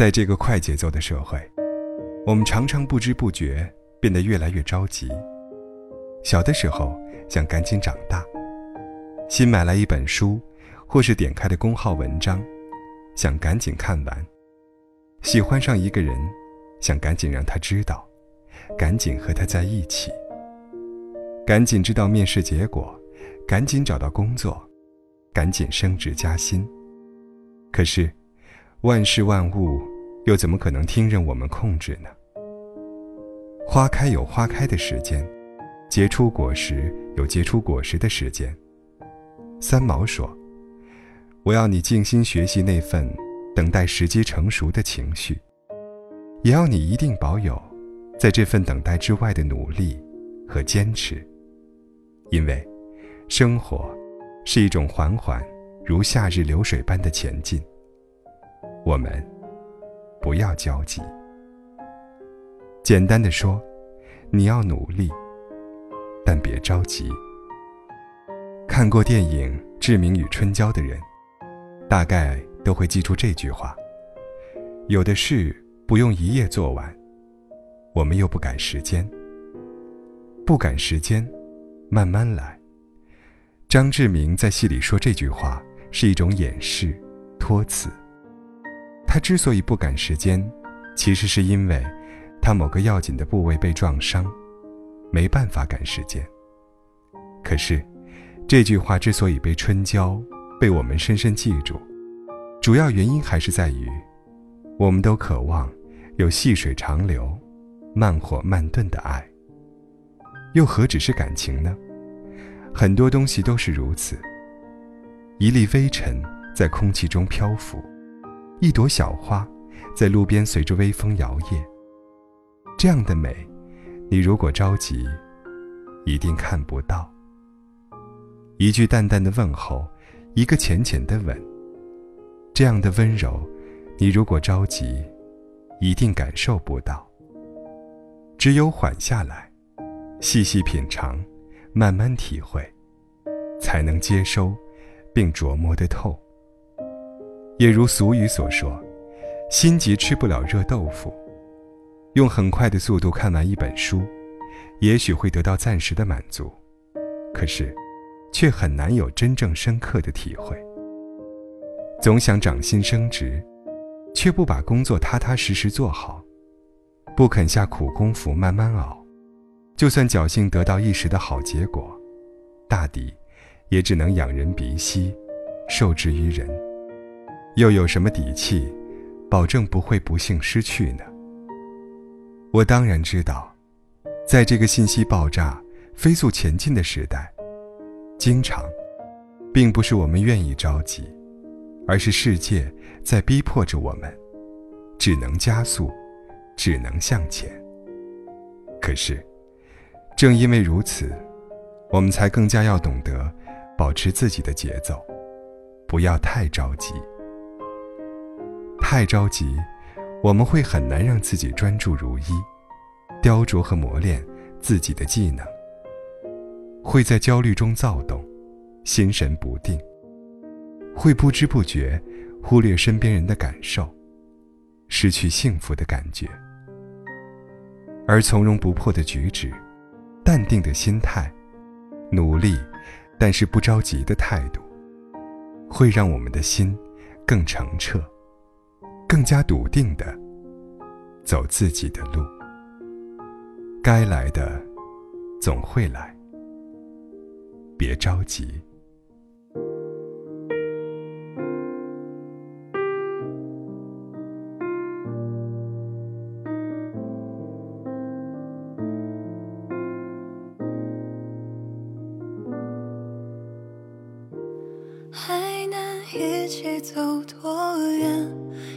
在这个快节奏的社会，我们常常不知不觉变得越来越着急。小的时候想赶紧长大，新买来一本书，或是点开的公号文章，想赶紧看完；喜欢上一个人，想赶紧让他知道，赶紧和他在一起，赶紧知道面试结果，赶紧找到工作，赶紧升职加薪。可是，万事万物又怎么可能听任我们控制呢？花开有花开的时间。结出果实有结出果实的时间。三毛说：“我要你静心学习那份等待时机成熟的情绪，也要你一定保有在这份等待之外的努力和坚持。因为，生活是一种缓缓如夏日流水般的前进。我们不要焦急。简单的说，你要努力。”但别着急。看过电影《志明与春娇》的人，大概都会记住这句话：有的事不用一夜做完，我们又不赶时间。不赶时间，慢慢来。张志明在戏里说这句话是一种掩饰、托词。他之所以不赶时间，其实是因为他某个要紧的部位被撞伤。没办法赶时间。可是，这句话之所以被春娇被我们深深记住，主要原因还是在于，我们都渴望有细水长流、慢火慢炖的爱。又何止是感情呢？很多东西都是如此。一粒微尘在空气中漂浮，一朵小花在路边随着微风摇曳。这样的美。你如果着急，一定看不到。一句淡淡的问候，一个浅浅的吻，这样的温柔，你如果着急，一定感受不到。只有缓下来，细细品尝，慢慢体会，才能接收，并琢磨得透。也如俗语所说：“心急吃不了热豆腐。”用很快的速度看完一本书，也许会得到暂时的满足，可是，却很难有真正深刻的体会。总想涨薪升职，却不把工作踏踏实实做好，不肯下苦功夫慢慢熬，就算侥幸得到一时的好结果，大抵，也只能仰人鼻息，受制于人，又有什么底气，保证不会不幸失去呢？我当然知道，在这个信息爆炸、飞速前进的时代，经常，并不是我们愿意着急，而是世界在逼迫着我们，只能加速，只能向前。可是，正因为如此，我们才更加要懂得保持自己的节奏，不要太着急。太着急。我们会很难让自己专注如一，雕琢和磨练自己的技能，会在焦虑中躁动，心神不定，会不知不觉忽略身边人的感受，失去幸福的感觉。而从容不迫的举止，淡定的心态，努力但是不着急的态度，会让我们的心更澄澈。更加笃定的走自己的路，该来的总会来，别着急。还能一起走多远？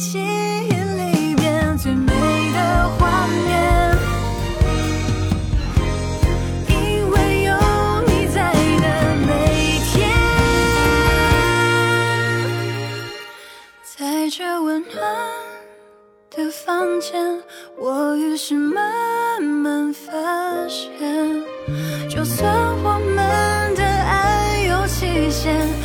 记忆里边最美的画面因为有你在的每天。在这温暖的房间我于是慢慢发现就算我们的爱有期限